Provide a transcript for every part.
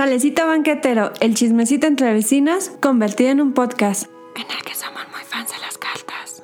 Chalecito banquetero, el chismecito entre vecinas convertido en un podcast en el que somos muy fans de las cartas.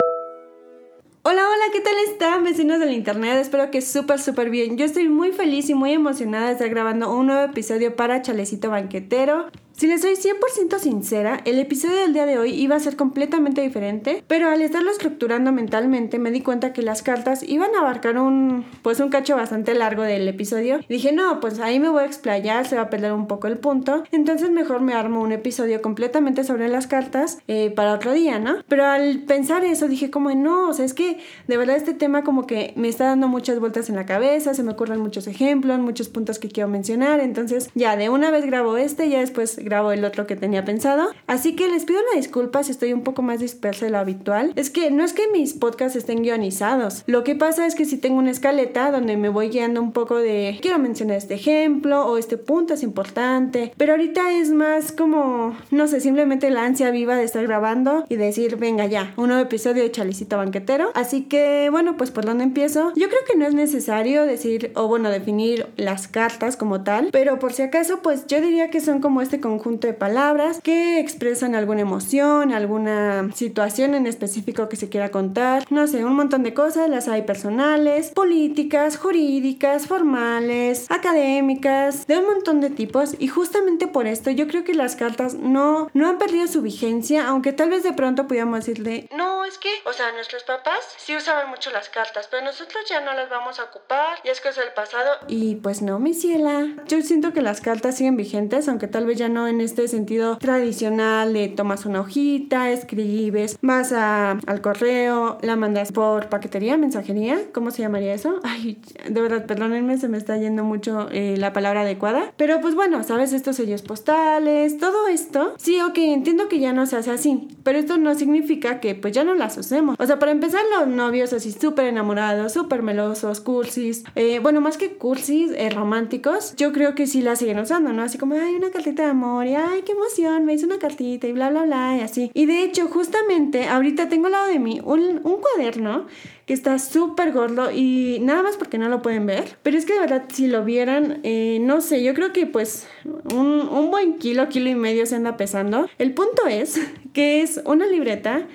Hola, hola, ¿qué tal están vecinos del internet? Espero que súper, súper bien. Yo estoy muy feliz y muy emocionada de estar grabando un nuevo episodio para Chalecito Banquetero. Si les soy 100% sincera, el episodio del día de hoy iba a ser completamente diferente, pero al estarlo estructurando mentalmente me di cuenta que las cartas iban a abarcar un, pues un cacho bastante largo del episodio. Y dije, no, pues ahí me voy a explayar, se va a perder un poco el punto, entonces mejor me armo un episodio completamente sobre las cartas eh, para otro día, ¿no? Pero al pensar eso dije como, no, o sea, es que de verdad este tema como que me está dando muchas vueltas en la cabeza, se me ocurren muchos ejemplos, muchos puntos que quiero mencionar, entonces ya de una vez grabo este, ya después grabo el otro que tenía pensado. Así que les pido una disculpa si estoy un poco más dispersa de lo habitual. Es que no es que mis podcasts estén guionizados. Lo que pasa es que si tengo una escaleta donde me voy guiando un poco de quiero mencionar este ejemplo o este punto es importante. Pero ahorita es más como, no sé, simplemente la ansia viva de estar grabando y decir, venga ya, un nuevo episodio de Chalicito Banquetero. Así que, bueno, pues por dónde empiezo. Yo creo que no es necesario decir, o bueno, definir las cartas como tal. Pero por si acaso, pues yo diría que son como este conjunto de palabras que expresan alguna emoción, alguna situación en específico que se quiera contar. No sé, un montón de cosas, las hay personales, políticas, jurídicas, formales, académicas, de un montón de tipos y justamente por esto yo creo que las cartas no, no han perdido su vigencia, aunque tal vez de pronto pudiéramos decirle, no, es que, o sea, nuestros papás sí usaban mucho las cartas, pero nosotros ya no las vamos a ocupar, y es cosa del pasado. Y pues no, mi ciela. Yo siento que las cartas siguen vigentes, aunque tal vez ya no en este sentido tradicional de tomas una hojita, escribes, vas a, al correo, la mandas por paquetería, mensajería, ¿cómo se llamaría eso? Ay, de verdad, perdónenme, se me está yendo mucho eh, la palabra adecuada. Pero pues bueno, ¿sabes? Estos sellos postales, todo esto. Sí, ok, entiendo que ya no se hace así, pero esto no significa que pues ya no las usemos. O sea, para empezar, los novios así súper enamorados, súper melosos, cursis, eh, bueno, más que cursis, eh, románticos, yo creo que sí las siguen usando, ¿no? Así como, ay, una cartita de amor y ay, qué emoción, me hizo una cartita y bla, bla, bla, y así. Y de hecho, justamente, ahorita tengo al lado de mí un, un cuaderno que está súper gordo y nada más porque no lo pueden ver. Pero es que de verdad, si lo vieran, eh, no sé, yo creo que pues un, un buen kilo, kilo y medio se anda pesando. El punto es que es una libreta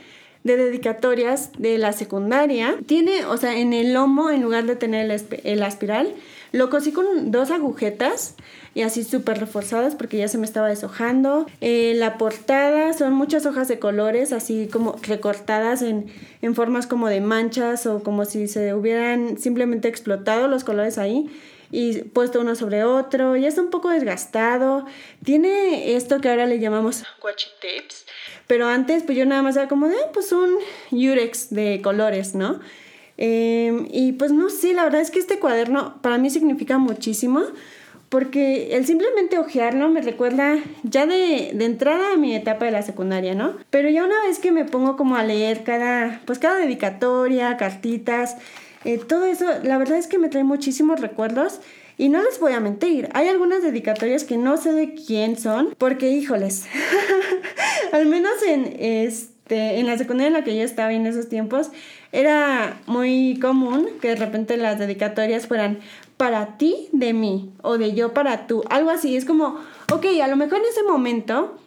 de dedicatorias de la secundaria. Tiene, o sea, en el lomo, en lugar de tener el, el aspiral, lo cosí con dos agujetas y así súper reforzadas porque ya se me estaba deshojando. Eh, la portada son muchas hojas de colores, así como recortadas en, en formas como de manchas o como si se hubieran simplemente explotado los colores ahí y puesto uno sobre otro. Ya está un poco desgastado. Tiene esto que ahora le llamamos washi tapes. Pero antes, pues yo nada más era como de, pues un Yurex de colores, ¿no? Eh, y pues no sé, la verdad es que este cuaderno para mí significa muchísimo porque el simplemente ojearlo me recuerda ya de, de, entrada a mi etapa de la secundaria, ¿no? Pero ya una vez que me pongo como a leer cada, pues cada dedicatoria, cartitas, eh, todo eso, la verdad es que me trae muchísimos recuerdos. Y no les voy a mentir, hay algunas dedicatorias que no sé de quién son, porque híjoles, al menos en, este, en la secundaria en la que yo estaba en esos tiempos, era muy común que de repente las dedicatorias fueran para ti de mí o de yo para tú, algo así, es como, ok, a lo mejor en ese momento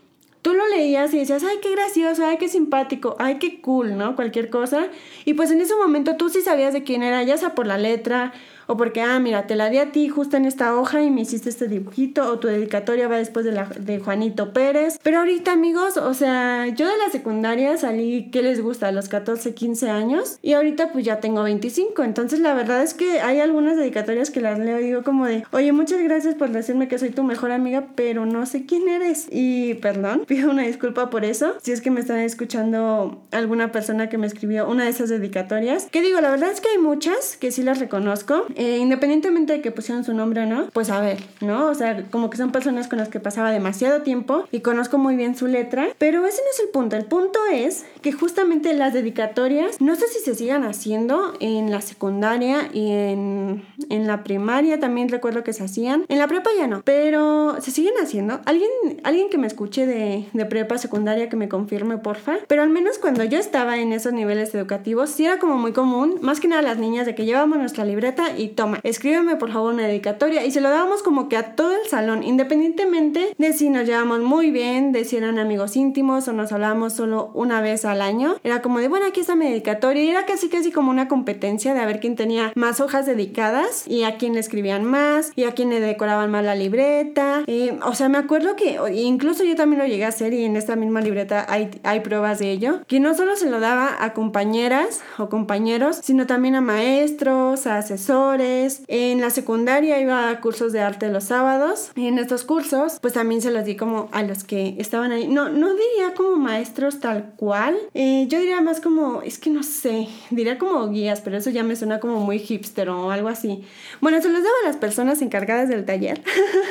tú lo leías y decías, ay, qué gracioso, ay, qué simpático, ay, qué cool, ¿no? Cualquier cosa. Y pues en ese momento tú sí sabías de quién era, ya sea por la letra o porque, ah, mira, te la di a ti justo en esta hoja y me hiciste este dibujito, o tu dedicatoria va después de, la, de Juanito Pérez. Pero ahorita, amigos, o sea, yo de la secundaria salí, ¿qué les gusta? A los 14, 15 años, y ahorita pues ya tengo 25. Entonces, la verdad es que hay algunas dedicatorias que las leo y digo como de, oye, muchas gracias por decirme que soy tu mejor amiga, pero no sé quién eres. Y perdón, pido una disculpa por eso. Si es que me están escuchando alguna persona que me escribió una de esas dedicatorias. Que digo, la verdad es que hay muchas que sí las reconozco eh, independientemente de que pusieran su nombre o no, pues a ver, ¿no? O sea, como que son personas con las que pasaba demasiado tiempo y conozco muy bien su letra, pero ese no es el punto. El punto es que justamente las dedicatorias, no sé si se sigan haciendo en la secundaria y en, en la primaria también recuerdo que se hacían. En la prepa ya no, pero se siguen haciendo. Alguien, alguien que me escuche de, de prepa secundaria que me confirme, porfa. Pero al menos cuando yo estaba en esos niveles educativos, sí era como muy común, más que nada las niñas, de que llevábamos nuestra libreta y toma, escríbeme por favor una dedicatoria y se lo dábamos como que a todo el salón, independientemente de si nos llevamos muy bien, de si eran amigos íntimos o nos hablábamos solo una vez al año. Era como de, bueno, aquí está mi dedicatoria y era casi casi como una competencia de a ver quién tenía más hojas dedicadas y a quién le escribían más y a quién le decoraban más la libreta. Eh, o sea, me acuerdo que incluso yo también lo llegué a hacer y en esta misma libreta hay, hay pruebas de ello, que no solo se lo daba a compañeras o compañeros, sino también a maestros, a asesores. En la secundaria iba a cursos de arte los sábados y en estos cursos pues también se los di como a los que estaban ahí. No, no diría como maestros tal cual, eh, yo diría más como, es que no sé, diría como guías, pero eso ya me suena como muy hipster o algo así. Bueno, se los daba a las personas encargadas del taller.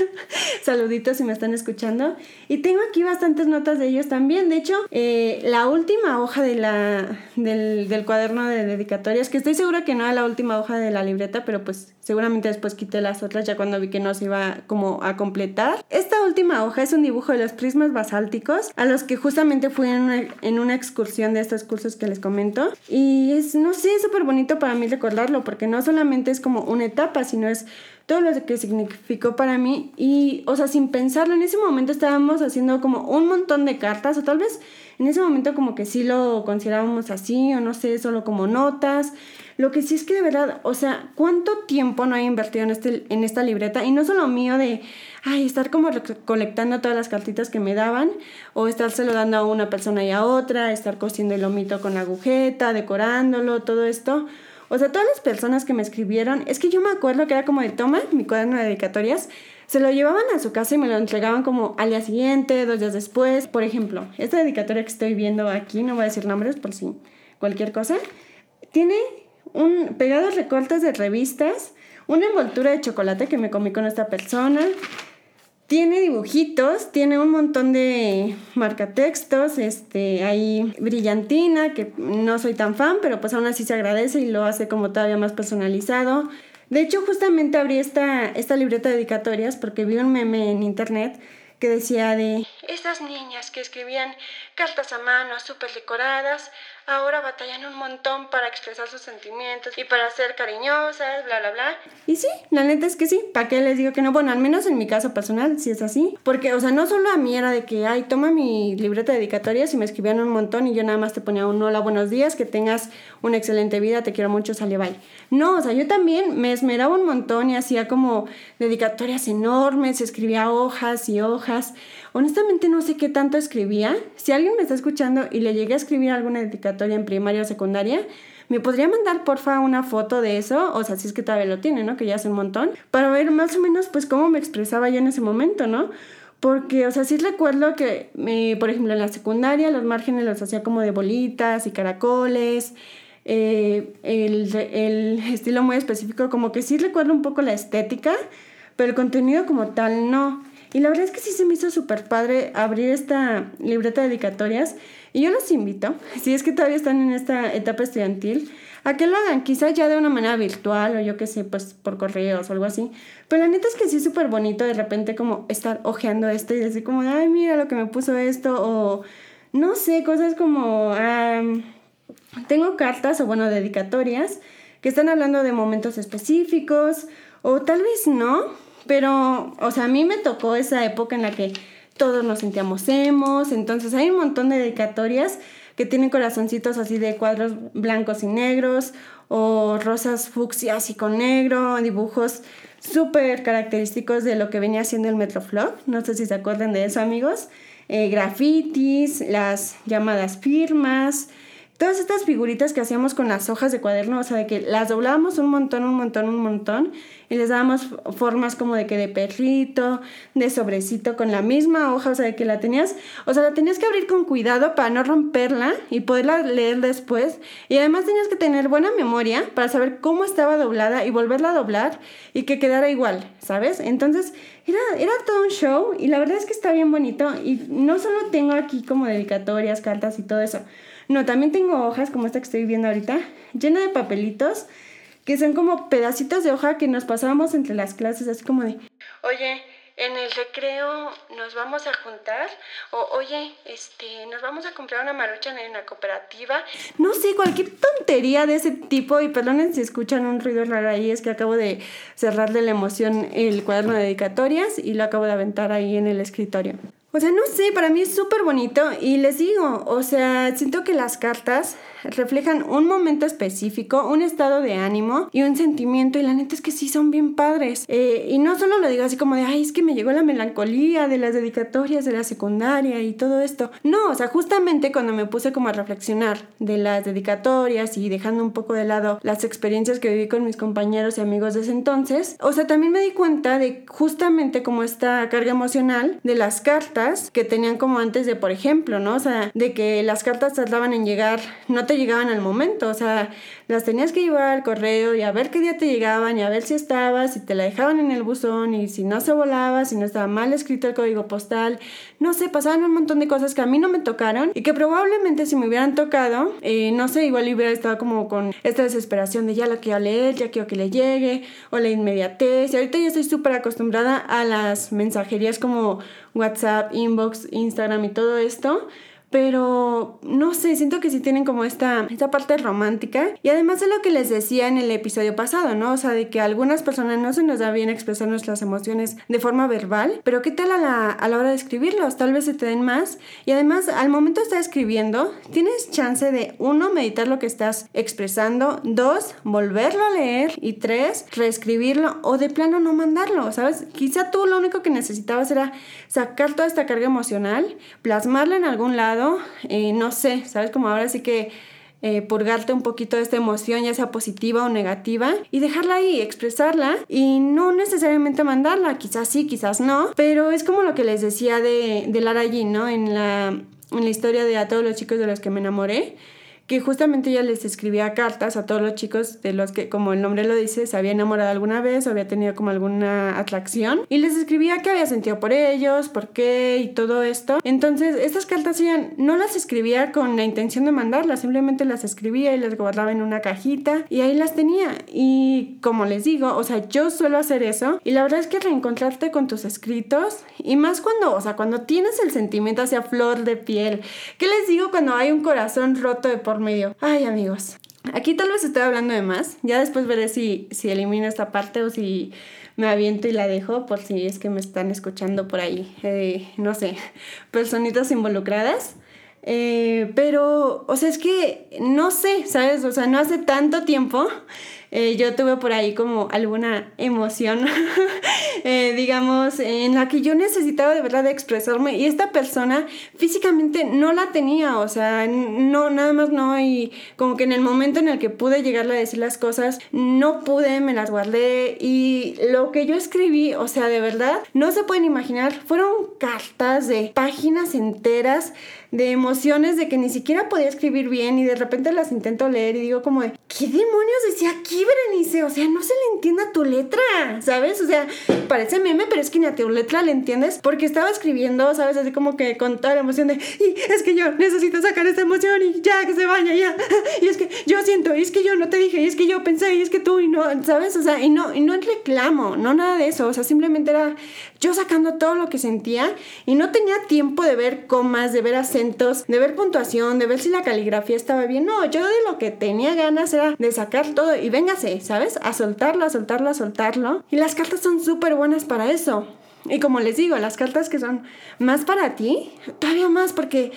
Saluditos si me están escuchando. Y tengo aquí bastantes notas de ellos también. De hecho, eh, la última hoja de la, del, del cuaderno de dedicatorias, que estoy segura que no era la última hoja de la libreta, pero pues seguramente después quité las otras ya cuando vi que no se iba como a completar. Esta última hoja es un dibujo de los prismas basálticos a los que justamente fui en una, en una excursión de estos cursos que les comento. Y es, no sé, es súper bonito para mí recordarlo porque no solamente es como una etapa, sino es todo lo que significó para mí y, o sea, sin pensarlo, en ese momento estábamos haciendo como un montón de cartas o tal vez en ese momento como que sí lo considerábamos así o no sé, solo como notas. Lo que sí es que de verdad, o sea, ¿cuánto tiempo no he invertido en, este, en esta libreta? Y no solo mío de, ay, estar como recolectando todas las cartitas que me daban o estárselo dando a una persona y a otra, estar cosiendo el lomito con la agujeta, decorándolo, todo esto. O sea, todas las personas que me escribieron, es que yo me acuerdo que era como de toma, mi cuaderno de dedicatorias, se lo llevaban a su casa y me lo entregaban como al día siguiente, dos días después. Por ejemplo, esta dedicatoria que estoy viendo aquí, no voy a decir nombres por si cualquier cosa, tiene un pegados recortes de revistas, una envoltura de chocolate que me comí con esta persona, tiene dibujitos, tiene un montón de marcatextos, este, hay brillantina, que no soy tan fan, pero pues aún así se agradece y lo hace como todavía más personalizado. De hecho, justamente abrí esta, esta libreta de dedicatorias porque vi un meme en internet que decía de estas niñas que escribían cartas a mano súper decoradas ahora batallan un montón para expresar sus sentimientos y para ser cariñosas, bla, bla, bla. Y sí, la neta es que sí. ¿Para qué les digo que no? Bueno, al menos en mi caso personal sí es así. Porque, o sea, no solo a mí era de que, ay, toma mi libreta de dedicatorias y me escribían un montón y yo nada más te ponía un hola, buenos días, que tengas una excelente vida, te quiero mucho, sale, bye. No, o sea, yo también me esmeraba un montón y hacía como dedicatorias enormes, escribía hojas y hojas. Honestamente no sé qué tanto escribía. Si alguien me está escuchando y le llegué a escribir alguna dedicatoria en primaria o secundaria, ¿me podría mandar porfa una foto de eso? O sea, si es que todavía lo tiene, ¿no? Que ya hace un montón. Para ver más o menos pues cómo me expresaba yo en ese momento, ¿no? Porque, o sea, sí recuerdo que, eh, por ejemplo, en la secundaria los márgenes los hacía como de bolitas y caracoles. Eh, el, el estilo muy específico, como que sí recuerdo un poco la estética, pero el contenido como tal no. Y la verdad es que sí se me hizo súper padre abrir esta libreta de dedicatorias. Y yo los invito, si es que todavía están en esta etapa estudiantil, a que lo hagan, quizás ya de una manera virtual o yo qué sé, pues por correos o algo así. Pero la neta es que sí es súper bonito de repente como estar ojeando esto y decir como, ay, mira lo que me puso esto o no sé, cosas como, tengo cartas o bueno, dedicatorias que están hablando de momentos específicos o tal vez no, pero, o sea, a mí me tocó esa época en la que todos nos sentíamos emos, entonces hay un montón de dedicatorias que tienen corazoncitos así de cuadros blancos y negros o rosas fucsias y con negro, dibujos súper característicos de lo que venía haciendo el Metroflog, no sé si se acuerdan de eso amigos, eh, grafitis, las llamadas firmas, todas estas figuritas que hacíamos con las hojas de cuaderno, o sea, de que las doblábamos un montón, un montón, un montón, y les dábamos formas como de que de perrito, de sobrecito, con la misma hoja, o sea, de que la tenías, o sea, la tenías que abrir con cuidado para no romperla y poderla leer después, y además tenías que tener buena memoria para saber cómo estaba doblada y volverla a doblar y que quedara igual, ¿sabes? Entonces, era, era todo un show y la verdad es que está bien bonito y no solo tengo aquí como dedicatorias, cartas y todo eso, no, también tengo hojas como esta que estoy viendo ahorita, llena de papelitos, que son como pedacitos de hoja que nos pasábamos entre las clases, así como de, oye, en el recreo nos vamos a juntar o oye, este, nos vamos a comprar una marucha en la cooperativa. No sé, cualquier tontería de ese tipo y perdonen si escuchan un ruido raro ahí, es que acabo de cerrar de la emoción el cuaderno de dedicatorias y lo acabo de aventar ahí en el escritorio. O sea, no sé, para mí es súper bonito y les digo, o sea, siento que las cartas reflejan un momento específico, un estado de ánimo y un sentimiento y la neta es que sí son bien padres. Eh, y no solo lo digo así como de, ay, es que me llegó la melancolía de las dedicatorias de la secundaria y todo esto. No, o sea, justamente cuando me puse como a reflexionar de las dedicatorias y dejando un poco de lado las experiencias que viví con mis compañeros y amigos de ese entonces, o sea, también me di cuenta de justamente como esta carga emocional de las cartas que tenían como antes de, por ejemplo, ¿no? O sea, de que las cartas tardaban en llegar, no te llegaban al momento, o sea, las tenías que llevar al correo y a ver qué día te llegaban y a ver si estabas, si te la dejaban en el buzón y si no se volaba, si no estaba mal escrito el código postal, no sé, pasaban un montón de cosas que a mí no me tocaron y que probablemente si me hubieran tocado, eh, no sé, igual hubiera estado como con esta desesperación de ya lo quiero leer, ya quiero que le llegue, o la inmediatez, y ahorita ya estoy súper acostumbrada a las mensajerías como WhatsApp, inbox, Instagram y todo esto pero no sé, siento que sí tienen como esta, esta parte romántica. Y además de lo que les decía en el episodio pasado, ¿no? O sea, de que a algunas personas no se nos da bien expresar nuestras emociones de forma verbal, pero ¿qué tal a la, a la hora de escribirlos? Tal vez se te den más. Y además, al momento de estar escribiendo, tienes chance de, uno, meditar lo que estás expresando, dos, volverlo a leer y tres, reescribirlo o de plano no mandarlo, ¿sabes? Quizá tú lo único que necesitabas era sacar toda esta carga emocional, plasmarla en algún lado, eh, no sé, ¿sabes? Como ahora sí que eh, purgarte un poquito de esta emoción, ya sea positiva o negativa, y dejarla ahí, expresarla y no necesariamente mandarla, quizás sí, quizás no, pero es como lo que les decía de, de Lara G, ¿no? En la, en la historia de A todos los chicos de los que me enamoré que justamente ella les escribía cartas a todos los chicos de los que, como el nombre lo dice, se había enamorado alguna vez o había tenido como alguna atracción y les escribía qué había sentido por ellos, por qué y todo esto. Entonces, estas cartas ella no las escribía con la intención de mandarlas, simplemente las escribía y las guardaba en una cajita y ahí las tenía. Y como les digo, o sea, yo suelo hacer eso y la verdad es que reencontrarte con tus escritos y más cuando, o sea, cuando tienes el sentimiento hacia flor de piel. ¿Qué les digo cuando hay un corazón roto medio. Ay, amigos. Aquí tal vez estoy hablando de más. Ya después veré si, si elimino esta parte o si me aviento y la dejo por si es que me están escuchando por ahí. Eh, no sé, personitas involucradas. Eh, pero, o sea, es que no sé, ¿sabes? O sea, no hace tanto tiempo eh, yo tuve por ahí como alguna emoción, eh, digamos, en la que yo necesitaba de verdad expresarme y esta persona físicamente no la tenía, o sea, no, nada más no, y como que en el momento en el que pude llegarle a decir las cosas, no pude, me las guardé y lo que yo escribí, o sea, de verdad, no se pueden imaginar, fueron cartas de páginas enteras de emociones de que ni siquiera podía escribir bien y de repente las intento leer y digo como de, ¿qué demonios decía aquí, Berenice? O sea, no se le entiende tu letra, ¿sabes? O sea, parece meme, pero es que ni a tu letra le entiendes porque estaba escribiendo, ¿sabes? Así como que con toda la emoción de, y es que yo necesito sacar esta emoción y ya, que se vaya, ya. Y es que yo siento, y es que yo no te dije, y es que yo pensé, y es que tú, y no, ¿sabes? O sea, y no, y no reclamo, no nada de eso, o sea, simplemente era yo sacando todo lo que sentía y no tenía tiempo de ver comas, de ver acentos, de ver puntuación, de ver si la caligrafía estaba bien. No, yo de lo que tenía ganas era de sacar todo y véngase, ¿sabes? A soltarlo, a soltarlo, a soltarlo. Y las cartas son súper buenas para eso. Y como les digo, las cartas que son más para ti, todavía más porque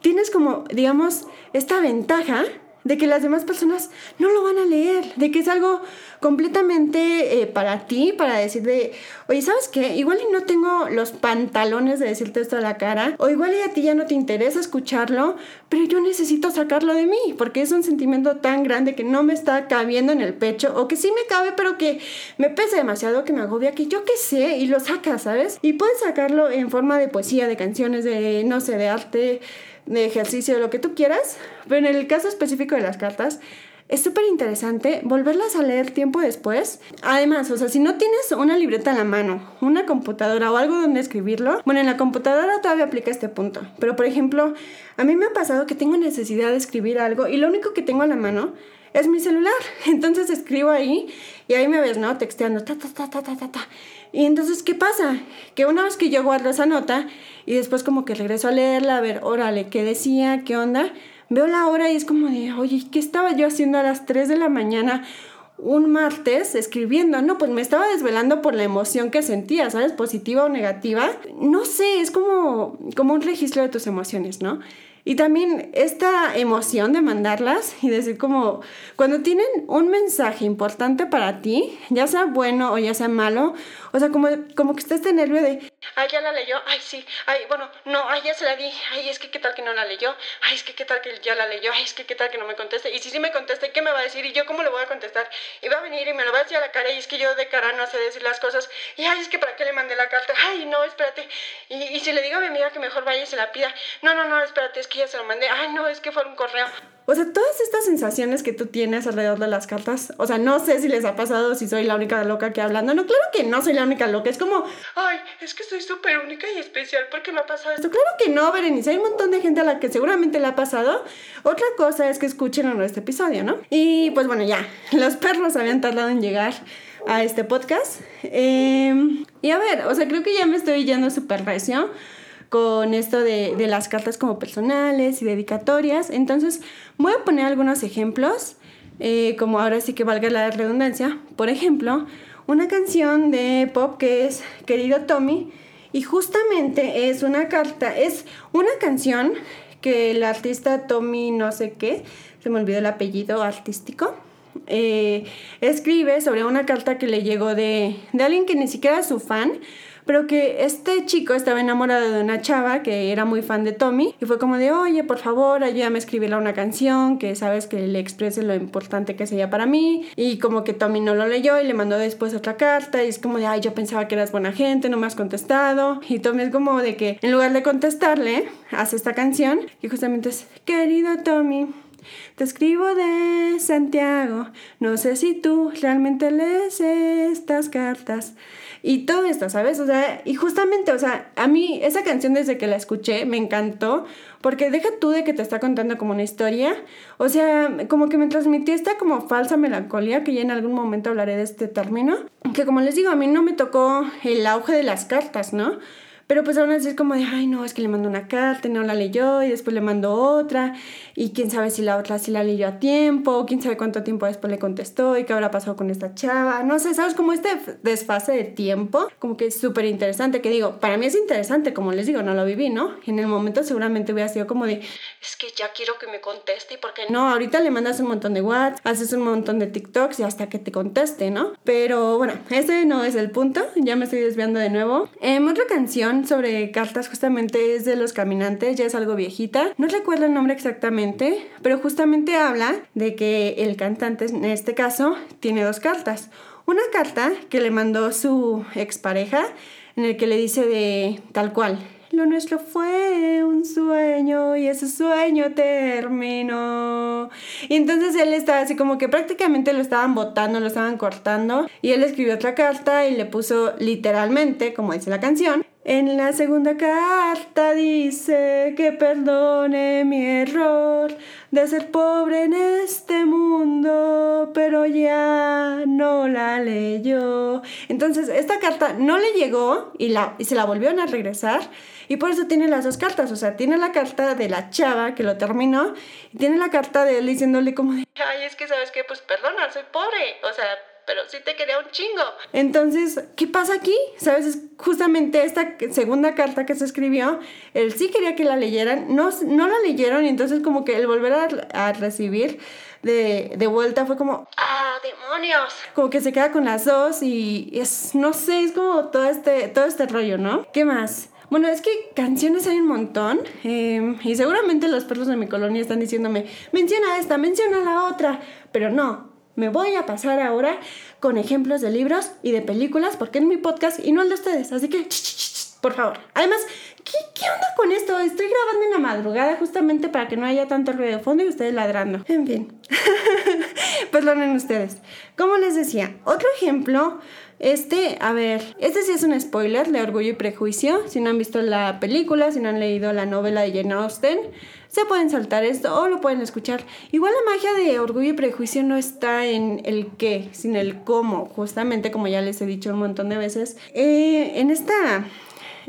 tienes como, digamos, esta ventaja de que las demás personas no lo van a leer, de que es algo completamente eh, para ti, para decir de, oye, ¿sabes qué? Igual y no tengo los pantalones de decirte esto a la cara, o igual y a ti ya no te interesa escucharlo, pero yo necesito sacarlo de mí, porque es un sentimiento tan grande que no me está cabiendo en el pecho, o que sí me cabe, pero que me pesa demasiado, que me agobia, que yo qué sé, y lo sacas, ¿sabes? Y puedes sacarlo en forma de poesía, de canciones, de, no sé, de arte, de ejercicio, lo que tú quieras, pero en el caso específico de las cartas, es súper interesante volverlas a leer tiempo después. Además, o sea, si no tienes una libreta a la mano, una computadora o algo donde escribirlo, bueno, en la computadora todavía aplica este punto. Pero, por ejemplo, a mí me ha pasado que tengo necesidad de escribir algo y lo único que tengo a la mano es mi celular. Entonces escribo ahí y ahí me ves, ¿no? Texteando, ta, ta, ta, ta, ta, ta, ta. Y entonces, ¿qué pasa? Que una vez que yo guardo esa nota y después como que regreso a leerla, a ver, órale, ¿qué decía? ¿Qué onda? Veo la hora y es como de, oye, ¿qué estaba yo haciendo a las 3 de la mañana? un martes escribiendo, no, pues me estaba desvelando por la emoción que sentía, ¿sabes? Positiva o negativa. No sé, es como, como un registro de tus emociones, ¿no? Y también esta emoción de mandarlas y decir como, cuando tienen un mensaje importante para ti, ya sea bueno o ya sea malo, o sea, como, como que está este nervio de, ay, ya la leyó, ay, sí, ay, bueno, no, ay, ya se la di, ay, es que qué tal que no la leyó, ay, es que qué tal que ya la leyó, ay, es que qué tal que no me conteste, y si sí me conteste, ¿qué me va a decir? Y yo, ¿cómo le voy a contestar? Y va a venir y me lo va a decir a la cara, y es que yo de cara no sé decir las cosas, y ay, es que para qué le mandé la carta, ay, no, espérate, y, y si le digo a mi amiga que mejor vaya y se la pida, no, no, no, espérate, es que ya se lo mandé, ay, no, es que fue un correo. O sea, todas estas sensaciones que tú tienes alrededor de las cartas, o sea, no sé si les ha pasado, si soy la única loca que hablando, no, claro que no soy la única loca, es como, ay, es que soy súper única y especial porque me ha pasado esto. Claro que no, Berenice, hay un montón de gente a la que seguramente le ha pasado. Otra cosa es que escuchen en este episodio, ¿no? Y pues bueno, ya, los perros habían tardado en llegar a este podcast. Em, y a ver, o sea, creo que ya me estoy yendo súper recio con esto de, de, las cartas como personales y dedicatorias. Entonces, voy a poner algunos ejemplos, eh, como ahora sí que valga la redundancia. Por ejemplo, una canción de pop que es Querido Tommy, y justamente es una carta, es una canción que el artista Tommy no sé qué, se me olvidó el apellido artístico, eh, escribe sobre una carta que le llegó de, de alguien que ni siquiera es su fan, pero que este chico estaba enamorado de una chava que era muy fan de Tommy y fue como de, oye, por favor, ayúdame a escribirle una canción que sabes que le exprese lo importante que es ella para mí y como que Tommy no lo leyó y le mandó después otra carta y es como de, ay, yo pensaba que eras buena gente, no me has contestado y Tommy es como de que en lugar de contestarle, hace esta canción que justamente es, querido Tommy, te escribo de Santiago. No sé si tú realmente lees estas cartas. Y todo esto, ¿sabes? O sea, y justamente, o sea, a mí esa canción desde que la escuché me encantó, porque deja tú de que te está contando como una historia, o sea, como que me transmitió esta como falsa melancolía, que ya en algún momento hablaré de este término, que como les digo, a mí no me tocó el auge de las cartas, ¿no? Pero pues aún así es como de, ay, no, es que le mando una carta no la leyó y después le mando otra y quién sabe si la otra sí la leyó a tiempo, quién sabe cuánto tiempo después le contestó y qué habrá pasado con esta chava. No sé, ¿sabes? Como este desfase de tiempo, como que es súper interesante, que digo, para mí es interesante, como les digo, no lo viví, ¿no? En el momento seguramente hubiera sido como de, es que ya quiero que me conteste y porque no, ahorita le mandas un montón de WhatsApp, haces un montón de TikToks y hasta que te conteste, ¿no? Pero bueno, ese no es el punto, ya me estoy desviando de nuevo. Eh, otra canción sobre cartas justamente es de Los Caminantes, ya es algo viejita. No recuerdo el nombre exactamente, pero justamente habla de que el cantante, en este caso, tiene dos cartas. Una carta que le mandó su expareja, en el que le dice de tal cual, lo nuestro fue un sueño y ese sueño terminó. Y entonces él estaba así como que prácticamente lo estaban botando, lo estaban cortando. Y él escribió otra carta y le puso literalmente, como dice la canción, en la segunda carta dice que perdone mi error de ser pobre en este mundo, pero ya no la leyó. Entonces, esta carta no le llegó y, la, y se la volvieron a regresar. Y por eso tiene las dos cartas. O sea, tiene la carta de la chava que lo terminó y tiene la carta de él diciéndole como de, ay, es que sabes que, pues perdona, soy pobre. O sea, pero sí te quería un chingo. Entonces, ¿qué pasa aquí? ¿Sabes? Es justamente esta segunda carta que se escribió, él sí quería que la leyeran, no, no la leyeron y entonces como que el volver a, recibir de, de, vuelta fue como, ¡ah, demonios! Como que se queda con las dos y es, no sé, es como todo este, todo este rollo, ¿no? ¿Qué más? Bueno, es que canciones hay un montón em, y seguramente los perros de mi colonia están diciéndome, menciona esta, menciona la otra, pero no, me voy a pasar ahora con ejemplos de libros y de películas porque es mi podcast y no el de ustedes. Así que, por favor. Además, ¿qué, ¿qué, onda con esto? Estoy grabando en la madrugada justamente para que no haya tanto ruido de fondo y ustedes ladrando. En fin. Perdonen ustedes. Como les decía, otro ejemplo Este, a ver, este sí es un spoiler de Orgullo y Prejuicio. Si no han visto la película, si no han leído la novela de Jane Austen, se pueden saltar esto o lo pueden escuchar. Igual la magia de Orgullo y Prejuicio no está en el qué, sino el cómo, justamente como ya les he dicho un montón de veces. Eh, en esta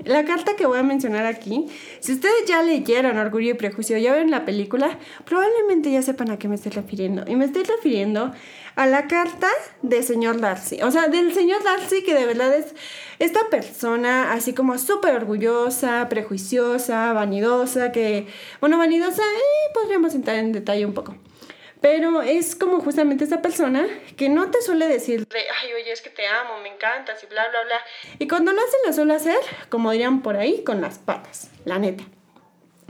la carta que voy a mencionar aquí, si ustedes ya leyeron Orgullo y Prejuicio, ya ven la película, probablemente ya sepan a qué me estoy refiriendo. Y me estoy refiriendo a la carta del señor Darcy. O sea, del señor Darcy que de verdad es esta persona así como súper orgullosa, prejuiciosa, vanidosa, que, bueno, vanidosa, eh, podríamos entrar en detalle un poco. Pero es como justamente esa persona que no te suele decir, ay, oye, es que te amo, me encantas y bla, bla, bla. Y cuando lo hace, lo suele hacer, como dirían por ahí, con las patas, la neta.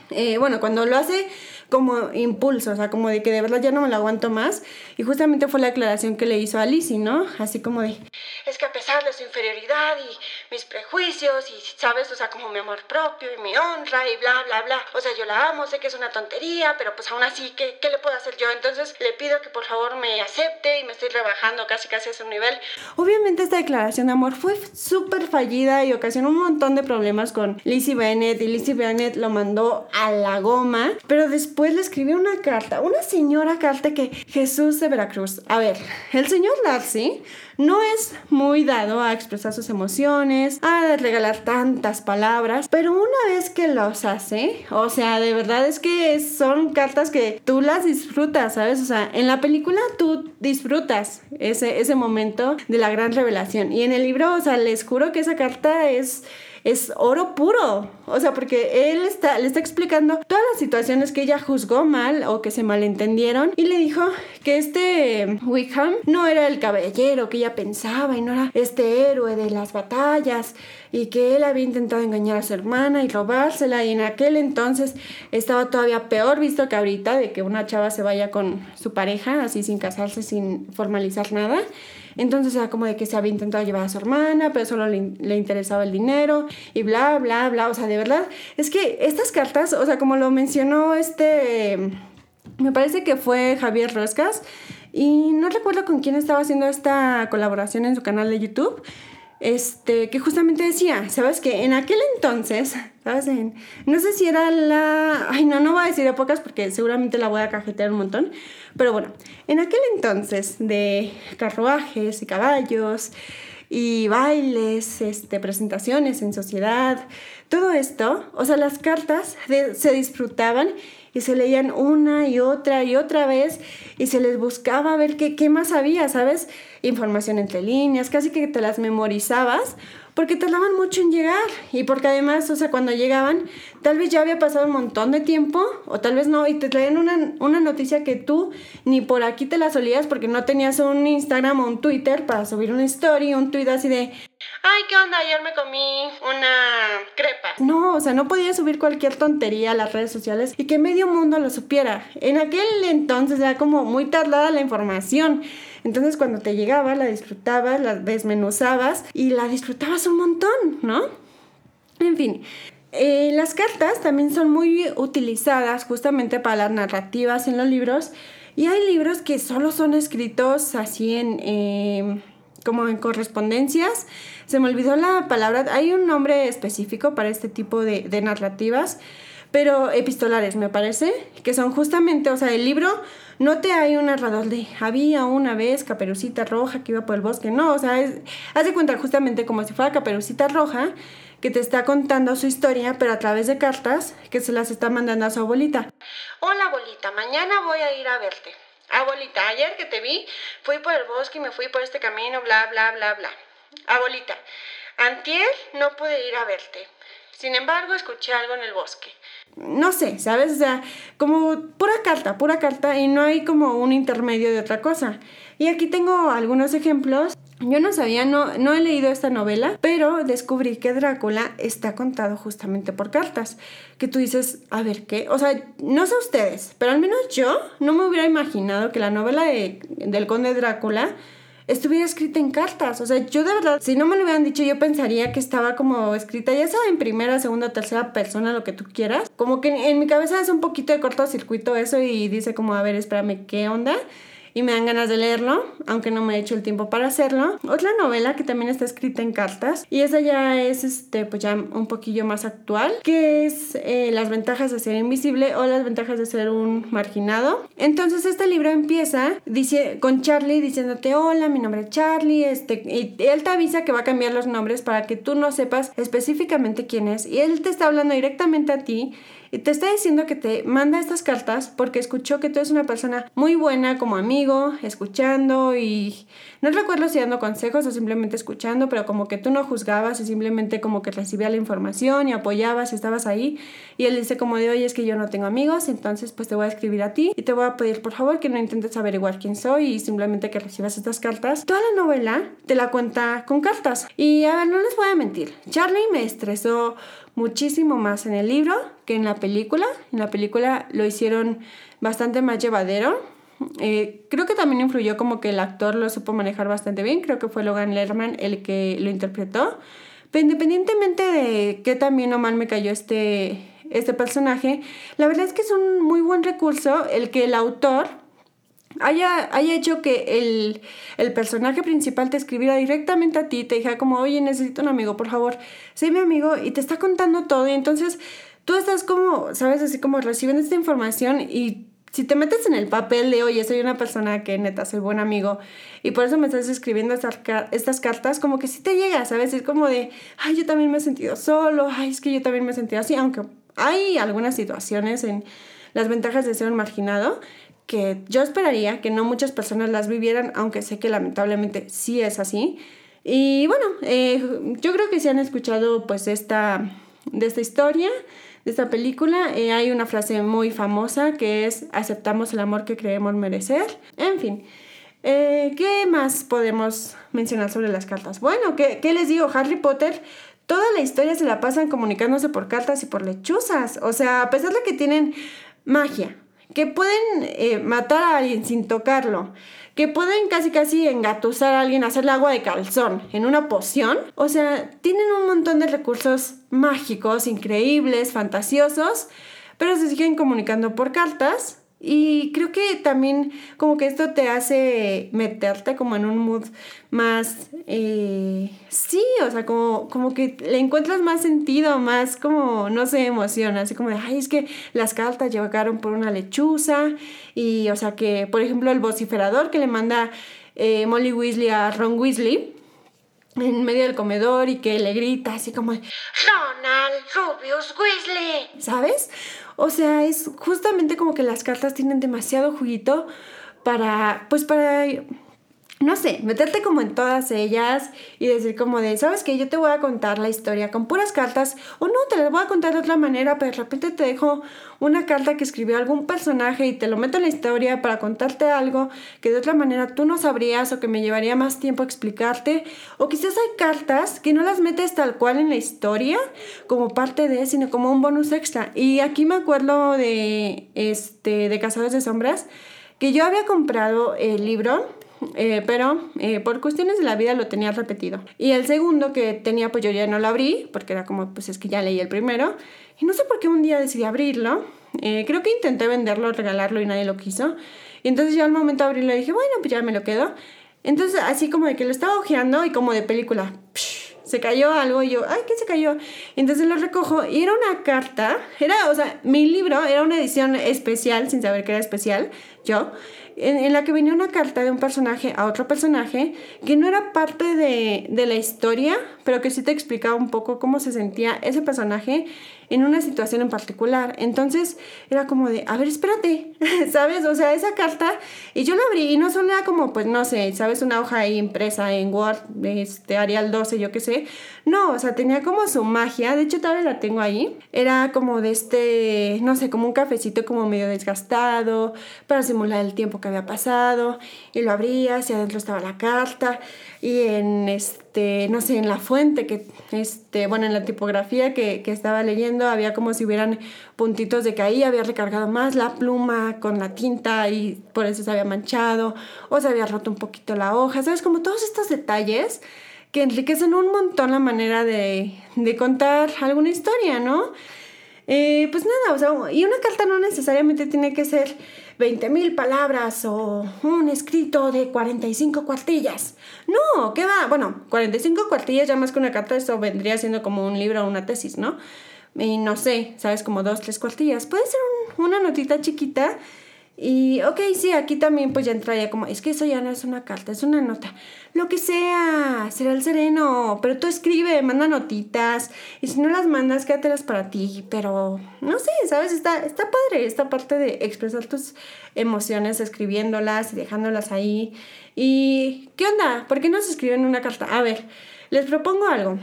Eh, bueno, cuando lo hace como impulso, o sea, como de que de verdad ya no me lo aguanto más. Y justamente fue la aclaración que le hizo a Lizzie, ¿no? Así como de, es que a pesar de su inferioridad y mis prejuicios y, ¿sabes? O sea, como mi amor propio y mi honra y bla, bla, bla. O sea, yo la amo, sé que es una tontería, pero pues aún así, ¿qué, qué le puedo hacer yo? Entonces le pido que por favor me acepte y me estoy rebajando casi casi a su nivel. Obviamente esta declaración de amor fue súper fallida y ocasionó un montón de problemas con Lizzie Bennett y Lizzie Bennett lo mandó a la goma, pero después después le escribió una carta, una señora carta que Jesús de Veracruz. A ver, el señor Darcy no es muy dado a expresar sus emociones, a regalar tantas palabras, pero una vez que los hace, o sea, de verdad es que son cartas que tú las disfrutas, ¿sabes? O sea, en la película tú disfrutas ese, ese momento de la gran revelación y en el libro, o sea, les juro que esa carta es es oro puro. O sea, porque él está, le está explicando todas las situaciones que ella juzgó mal o que se malentendieron y le dijo que este Wickham no era el caballero que ella pensaba y no era este héroe de las batallas y que él había intentado engañar a su hermana y robársela y en aquel entonces estaba todavía peor visto que ahorita de que una chava se vaya con su pareja así sin casarse, sin formalizar nada. Entonces era como de que se había intentado llevar a su hermana, pero solo le, interesaba el dinero y bla, bla, bla. O sea, de verdad, es que estas cartas, o sea, como lo mencionó este, me parece que fue Javier Roscas, y no recuerdo con quién estaba haciendo esta colaboración en su canal de YouTube este, que justamente decía, ¿sabes que En aquel entonces, ¿sabes? no sé si era la... Ay, no, no voy a decir épocas porque seguramente la voy a cajetear un montón, pero bueno, en aquel entonces de carruajes y caballos y bailes, este, presentaciones en sociedad, todo esto, o sea, las cartas se disfrutaban y se leían una y otra y otra vez y se les buscaba ver qué, qué más había, ¿sabes? Información entre líneas, casi que te las memorizabas porque tardaban mucho en llegar y porque además, o sea, cuando llegaban, tal vez ya había pasado un montón de tiempo o tal vez no, y te traían una, una noticia que tú ni por aquí te la solías porque no tenías un Instagram o un Twitter para subir una story, un tweet así de, ay, ¿qué onda? Ayer me comí una crepa. No, o sea, no podía subir cualquier tontería a las redes sociales y que medio mundo lo supiera. En aquel entonces era como muy tardada la información. Entonces cuando te llegaba la disfrutabas, la desmenuzabas y la disfrutabas un montón, ¿no? En fin, eh, las cartas también son muy utilizadas justamente para las narrativas en los libros y hay libros que solo son escritos así en... Eh, como en correspondencias. Se me olvidó la palabra, hay un nombre específico para este tipo de, narrativas, pero epistolares me parece, que son justamente, o sea, el libro no te hay un narrador de había una vez Caperucita Roja que iba por el bosque. No, o sea, es, haz de cuenta justamente como si fuera Caperucita Roja que te está contando su historia, pero a través de cartas que se las está mandando a su abuelita. Hola abuelita, mañana voy a ir a verte. Abuelita, ayer que te vi, fui por el bosque y me fui por este camino, bla, bla, bla, bla. Abuelita, antier no pude ir a verte. Sin embargo, escuché algo en el bosque no sé, ¿sabes? O sea, como pura carta, pura carta y no hay como un intermedio de otra cosa. Y aquí tengo algunos ejemplos. Yo no sabía, no, no he leído esta novela, pero descubrí que Drácula está contado justamente por cartas. Que tú dices, a ver, ¿qué? O sea, no sé ustedes, pero al menos yo no me hubiera imaginado que la novela de, del conde Drácula estuviera escrita en cartas. O sea, yo de verdad, si no me lo hubieran dicho, yo pensaría que estaba como escrita, ya sea en primera, segunda, tercera persona, lo que tú quieras. Como que en, mi cabeza es un poquito de cortocircuito eso y dice como, a ver, espérame, ¿qué onda? Y me dan ganas de leerlo, aunque no me he hecho el tiempo para hacerlo. Otra novela que también está escrita en cartas y esa ya es este pues ya un poquillo más actual, que es eh, Las ventajas de ser invisible o Las ventajas de ser un marginado. Entonces este libro empieza dice, con Charlie diciéndote, hola, mi nombre es Charlie, este, y él te avisa que va a cambiar los nombres para que tú no sepas específicamente quién es y él te está hablando directamente a ti te está diciendo que te manda estas cartas porque escuchó que tú eres una persona muy buena como amigo, escuchando y no recuerdo si dando consejos o simplemente escuchando, pero como que tú no juzgabas y simplemente como que recibía la información y apoyabas y estabas ahí. Y él dice como de, oye, es que yo no tengo amigos, entonces pues te voy a escribir a ti y te voy a pedir por favor que no intentes averiguar quién soy y simplemente que recibas estas cartas. Toda la novela te la cuenta con cartas. Y a ver, no les voy a mentir, Charlie me estresó muchísimo más en el libro que en la película. En la película lo hicieron bastante más llevadero. Eh, creo que también influyó como que el actor lo supo manejar bastante bien. Creo que fue Logan Lerman el que lo interpretó. Pero independientemente de qué tan bien o mal me cayó este, este personaje, la verdad es que es un muy buen recurso el que el autor haya, haya hecho que el, el, personaje principal te escribiera directamente a ti, te dijera como, oye, necesito un amigo, por favor, sé mi amigo, y te está contando todo, y entonces tú estás como, sabes, así como recibiendo esta información y si te metes en el papel de, oye, soy una persona que neta, soy buen amigo, y por eso me estás escribiendo estas, cartas, como que sí te llega, ¿sabes? Es como de, ay, yo también me he sentido solo, ay, es que yo también me he sentido así, aunque hay algunas situaciones en las ventajas de ser un marginado que yo esperaría que no muchas personas las vivieran, aunque sé que lamentablemente sí es así. Y bueno, eh, yo creo que si han escuchado pues esta, de esta historia, de esta película, eh, hay una frase muy famosa que es aceptamos el amor que creemos merecer. En fin, eh, ¿qué más podemos mencionar sobre las cartas? Bueno, ¿qué, ¿qué les digo? Harry Potter toda la historia se la pasan comunicándose por cartas y por lechuzas. O sea, a pesar de que tienen magia, que pueden eh, matar a alguien sin tocarlo, que pueden casi casi engatusar a alguien, hacerle agua de calzón en una poción. O sea, tienen un montón de recursos mágicos, increíbles, fantasiosos, pero se siguen comunicando por cartas y creo que también como que esto te hace meterte como en un mood más, eh, sí, o sea, como, como que le encuentras más sentido, más como, no sé, emoción, así como de, ay, es que las cartas llegaron por una lechuza y, o sea, que, por ejemplo, el vociferador que le manda eh, Molly Weasley a Ron Weasley en medio del comedor y que le grita así como, Ronald Rubius Weasley, ¿sabes? O sea, es justamente como que las cartas tienen demasiado juguito para, pues para no sé, meterte como en todas ellas y decir como de, ¿sabes qué? Yo te voy a contar la historia con puras cartas o no, te la voy a contar de otra manera, pero de repente te dejo una carta que escribió algún personaje y te lo meto en la historia para contarte algo que de otra manera tú no sabrías o que me llevaría más tiempo explicarte. O quizás hay cartas que no las metes tal cual en la historia como parte de, sino como un bonus extra. Y aquí me acuerdo de, este, de Cazadores de Sombras, que yo había comprado el libro eh, pero eh, por cuestiones de la vida lo tenía repetido. Y el segundo que tenía, pues yo ya no lo abrí, porque era como, pues es que ya leí el primero. Y no sé por qué un día decidí abrirlo. Eh, creo que intenté venderlo, regalarlo y nadie lo quiso. Y entonces ya al momento de abrirlo dije, bueno, pues ya me lo quedo. Entonces así como de que lo estaba ojeando y como de película, se cayó algo y yo, ay, ¿qué se cayó? entonces lo recojo y era una carta, era, o sea, mi libro era una edición especial, sin saber que era especial, yo, en, la que venía una carta de un personaje a otro personaje que no era parte de, de la historia, pero que sí te explicaba un poco cómo se sentía ese personaje en una situación en particular. Entonces era como de, a ver, espérate, ¿sabes? O sea, esa carta, y yo la abrí y no solo era como, pues no sé, ¿sabes? Una hoja ahí impresa en Word, este, Arial 12, yo qué sé. No, o sea, tenía como su magia, de hecho todavía la tengo ahí. Era como de este, no sé, como un cafecito como medio desgastado, para simular el tiempo que había pasado, y lo abrías y adentro estaba la carta, y en este, no sé, en la fuente que, este, bueno, en la tipografía que, que estaba leyendo había como si hubieran puntitos de que ahí había recargado más la pluma con la tinta y por eso se había manchado o se había roto un poquito la hoja, ¿sabes? Como todos estos detalles que enriquecen un montón la manera de, de contar alguna historia, ¿no? Eh, pues nada, o sea, y una carta no necesariamente tiene que ser 20 mil palabras o un escrito de 45 cuartillas. No, ¿qué va? Bueno, 45 cuartillas ya más que una carta, eso vendría siendo como un libro o una tesis, ¿no? Y no sé, ¿sabes? Como dos, tres cuartillas. Puede ser una notita chiquita y, ok, sí, aquí también pues ya entraría como, es que eso ya no es una carta, es una nota. Lo que sea, será el sereno, pero tú escribe, manda notitas, y si no las mandas, quédatelas para ti, pero no sé, ¿sabes? Está, está padre esta parte de expresar tus emociones escribiéndolas y dejándolas ahí. ¿Y qué onda? ¿Por qué no se escriben una carta? A ver, les propongo algo.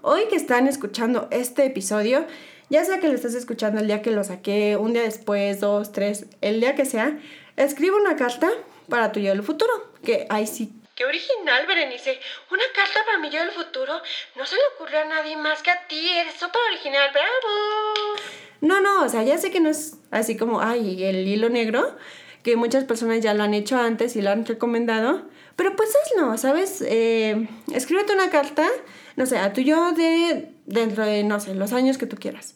Hoy que están escuchando este episodio, ya sea que lo estés escuchando el día que lo saqué, un día después, dos, tres, el día que sea, escribe una carta para tu yo del futuro. Que ahí sí. Qué original, Berenice. Una carta para mi yo del futuro. No se le ocurrió a nadie más que a ti. Eres súper original. ¡Bravo! No, no, o sea, ya sé que no es así como, ay, el hilo negro, que muchas personas ya lo han hecho antes y lo han recomendado. Pero pues hazlo, ¿sabes? Eh, escríbete una carta, no sé, a tu yo de dentro de, no sé, los años que tú quieras.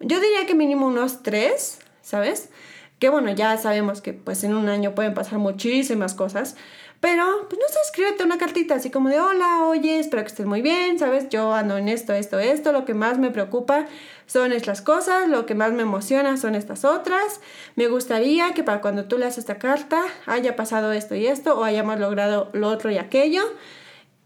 Yo diría que mínimo unos tres, ¿sabes? Que bueno, ya sabemos que pues en un año pueden pasar muchísimas cosas, pero pues no sé, escríbete una cartita así como de hola, oye, espero que estés muy bien, ¿sabes? Yo ando en esto, esto, esto, lo que más me preocupa son estas cosas, lo que más me emociona son estas otras. Me gustaría que para cuando tú leas esta carta haya pasado esto y esto o hayamos logrado lo otro y aquello.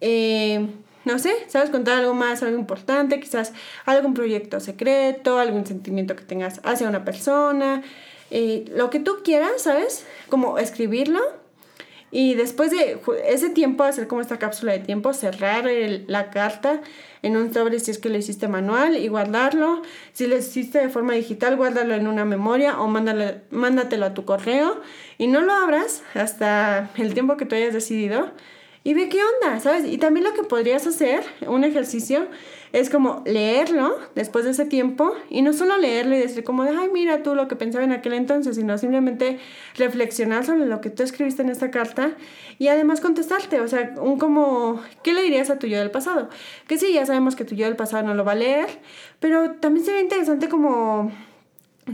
Eh, no sé, sabes contar algo más, algo importante, quizás algún proyecto secreto, algún sentimiento que tengas hacia una persona, eh, lo que tú quieras, ¿sabes? Como escribirlo y después de ese tiempo, hacer como esta cápsula de tiempo, cerrar la carta en un sobre si es que lo hiciste manual y guardarlo. Si lo hiciste de forma digital, guárdalo en una memoria o mándalo, mándatelo a tu correo y no lo abras hasta el tiempo que tú hayas decidido y ve qué onda, ¿sabes? Y también lo que podrías hacer, un ejercicio, es como leerlo después de ese tiempo y no solo leerlo y decir como de, ay, mira tú lo que pensaba en aquel entonces, sino simplemente reflexionar sobre lo que tú escribiste en esta carta y además contestarte, o sea, un como, ¿qué le dirías a tu yo del pasado? Que sí, ya sabemos que tu yo del pasado no lo va a leer, pero también sería interesante como,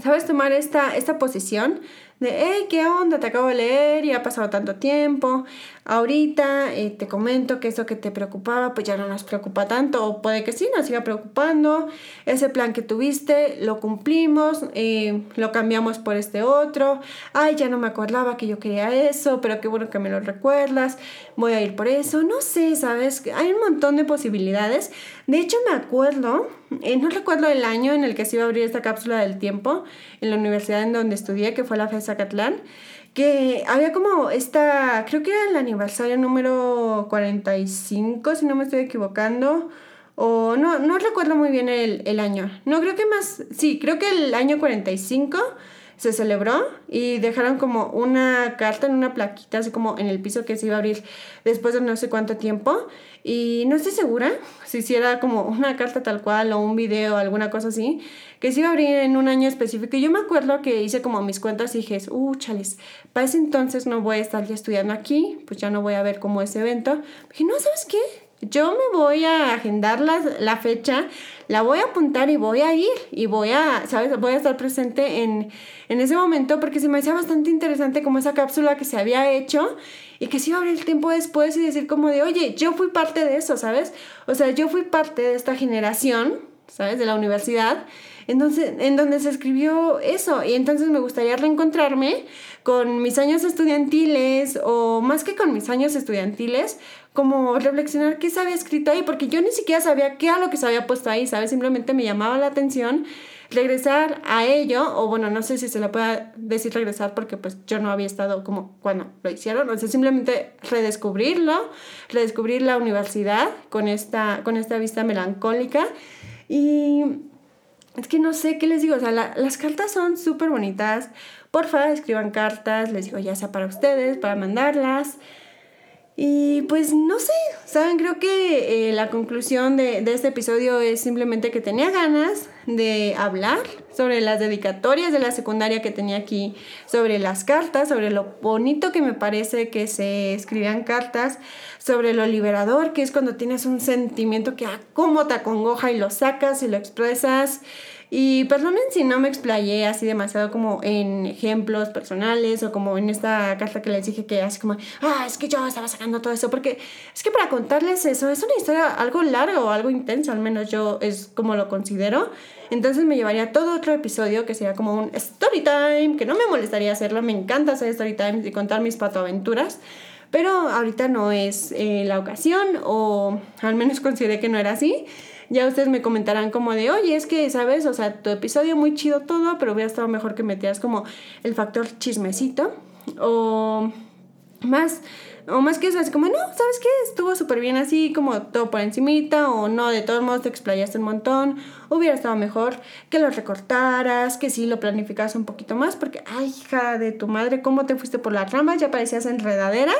¿sabes? Tomar esta, esta posición de, hey, ¿qué onda? Te acabo de leer y ha pasado tanto tiempo. Ahorita eh, te comento que eso que te preocupaba, pues ya no nos preocupa tanto, o puede que sí, nos siga preocupando. Ese plan que tuviste, lo cumplimos, eh, lo cambiamos por este otro. Ay, ya no me acordaba que yo quería eso, pero qué bueno que me lo recuerdas. Voy a ir por eso. No sé, ¿sabes? Hay un montón de posibilidades. De hecho, me acuerdo, eh, no recuerdo el año en el que se iba a abrir esta cápsula del tiempo en la universidad en donde estudié, que fue la FESA Catlán que había como esta, creo que era el aniversario número 45, si no me estoy equivocando, o no, no recuerdo muy bien el, el año. No, creo que más, sí, creo que el año 45 se celebró y dejaron como una carta en una plaquita, así como en el piso que se iba a abrir después de no sé cuánto tiempo. Y no estoy segura si hiciera como una carta tal cual o un video o alguna cosa así, que se iba a abrir en un año específico. Y yo me acuerdo que hice como mis cuentas y dije, uh, chales, para ese entonces no voy a estar ya estudiando aquí, pues ya no voy a ver como ese evento. Dije, no, ¿sabes qué? Yo me voy a agendar la, la fecha, la voy a apuntar y voy a ir y voy a, ¿sabes? Voy a estar presente en, en ese momento porque se me hacía bastante interesante como esa cápsula que se había hecho y que se iba a abrir el tiempo después y decir como de, oye, yo fui parte de eso, ¿sabes? O sea, yo fui parte de esta generación, ¿sabes? De la universidad, entonces, en donde se escribió eso y entonces me gustaría reencontrarme con mis años estudiantiles o más que con mis años estudiantiles, como reflexionar qué se había escrito ahí, porque yo ni siquiera sabía qué era lo que se había puesto ahí, ¿sabes? Simplemente me llamaba la atención regresar a ello, o bueno, no sé si se le pueda decir regresar porque pues yo no había estado como cuando lo hicieron, o sea, simplemente redescubrirlo, redescubrir la universidad con esta, con esta vista melancólica y es que no sé qué les digo, o sea, las cartas son súper bonitas, porfa, escriban cartas, les digo ya sea para ustedes, para mandarlas. Y pues no sé, saben, creo que eh, la conclusión de, de, este episodio es simplemente que tenía ganas de hablar sobre las dedicatorias de la secundaria que tenía aquí, sobre las cartas, sobre lo bonito que me parece que se escribían cartas, sobre lo liberador que es cuando tienes un sentimiento que ah, cómo te acongoja y lo sacas y lo expresas. Y perdonen si no me explayé así demasiado como en ejemplos personales o como en esta carta que les dije que así como, ah, es que yo estaba sacando todo eso, porque es que para contarles eso es una historia algo largo o algo intenso, al menos yo es como lo considero. Entonces me llevaría todo otro episodio que sería como un story time, que no me molestaría hacerlo, me encanta hacer story time y contar mis patoaventuras. Pero ahorita no es eh, la ocasión, o al menos consideré que no era así. Ya ustedes me comentarán como de, oye, es que, ¿sabes? O sea, tu episodio muy chido todo, pero hubiera estado mejor que metías como el factor chismecito. O más o más que eso, así como, no, ¿sabes qué? Estuvo súper bien así, como todo por encimita, o no, de todos modos te explayaste un montón, hubiera estado mejor que lo recortaras, que sí lo planificas un poquito más, porque, ay, hija de tu madre, ¿cómo te fuiste por la rama? Ya parecías enredadera.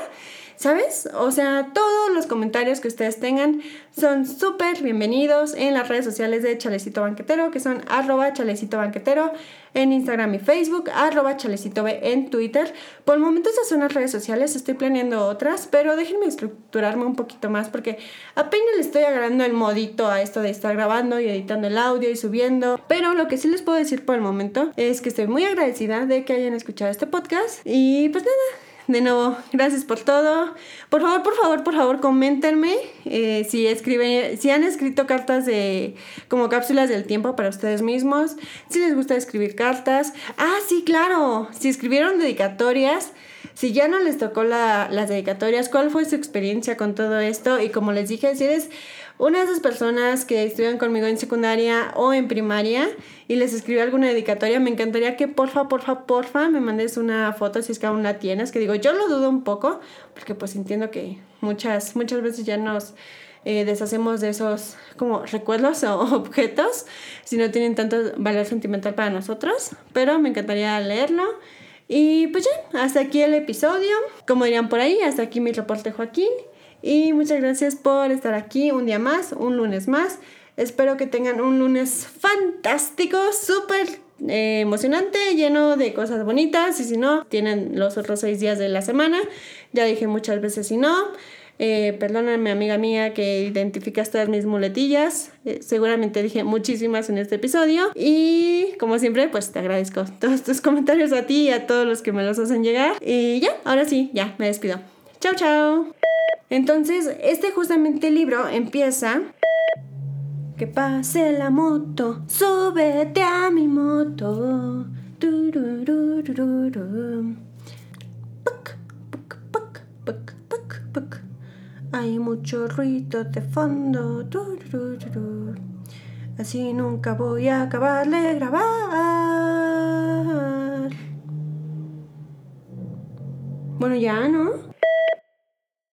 ¿Sabes? O sea, todos los comentarios que ustedes tengan son súper bienvenidos en las redes sociales de Chalecito Banquetero, que son arroba Chalecito Banquetero en Instagram y Facebook, arroba Chalecito en Twitter. Por el momento esas son las redes sociales, estoy planeando otras, pero déjenme estructurarme un poquito más porque apenas le estoy agarrando el modito a esto de estar grabando y editando el audio y subiendo. Pero lo que sí les puedo decir por el momento es que estoy muy agradecida de que hayan escuchado este podcast y pues nada de nuevo, gracias por todo. Por favor, por favor, por favor, coméntenme eh, si escriben, si han escrito cartas de como cápsulas del tiempo para ustedes mismos, si les gusta escribir cartas. Ah, sí, claro, si escribieron dedicatorias, si ya no les tocó la, las dedicatorias, cuál fue su experiencia con todo esto y como les dije, si eres una de esas personas que estudian conmigo en secundaria o en primaria y les escribí alguna dedicatoria, me encantaría que porfa, porfa, porfa me mandes una foto si es que aún la tienes, que digo, yo lo dudo un poco, porque pues entiendo que muchas, muchas veces ya nos eh, deshacemos de esos como recuerdos o objetos si no tienen tanto valor sentimental para nosotros, pero me encantaría leerlo. Y pues ya, hasta aquí el episodio. Como dirían por ahí, hasta aquí mi reporte Joaquín. Y muchas gracias por estar aquí un día más, un lunes más. Espero que tengan un lunes fantástico, súper eh, emocionante, lleno de cosas bonitas. Y si no, tienen los otros seis días de la semana. Ya dije muchas veces si no. Eh, perdóname, amiga mía, que identificas todas mis muletillas. Eh, seguramente dije muchísimas en este episodio. Y como siempre, pues te agradezco todos tus comentarios a ti y a todos los que me los hacen llegar. Y ya, ahora sí, ya, me despido. Chao, chao. Entonces, este justamente libro empieza... Que pase la moto, súbete a mi moto. Hay mucho ruido de fondo. Así nunca voy a acabar de grabar. Bueno, ya, ¿no?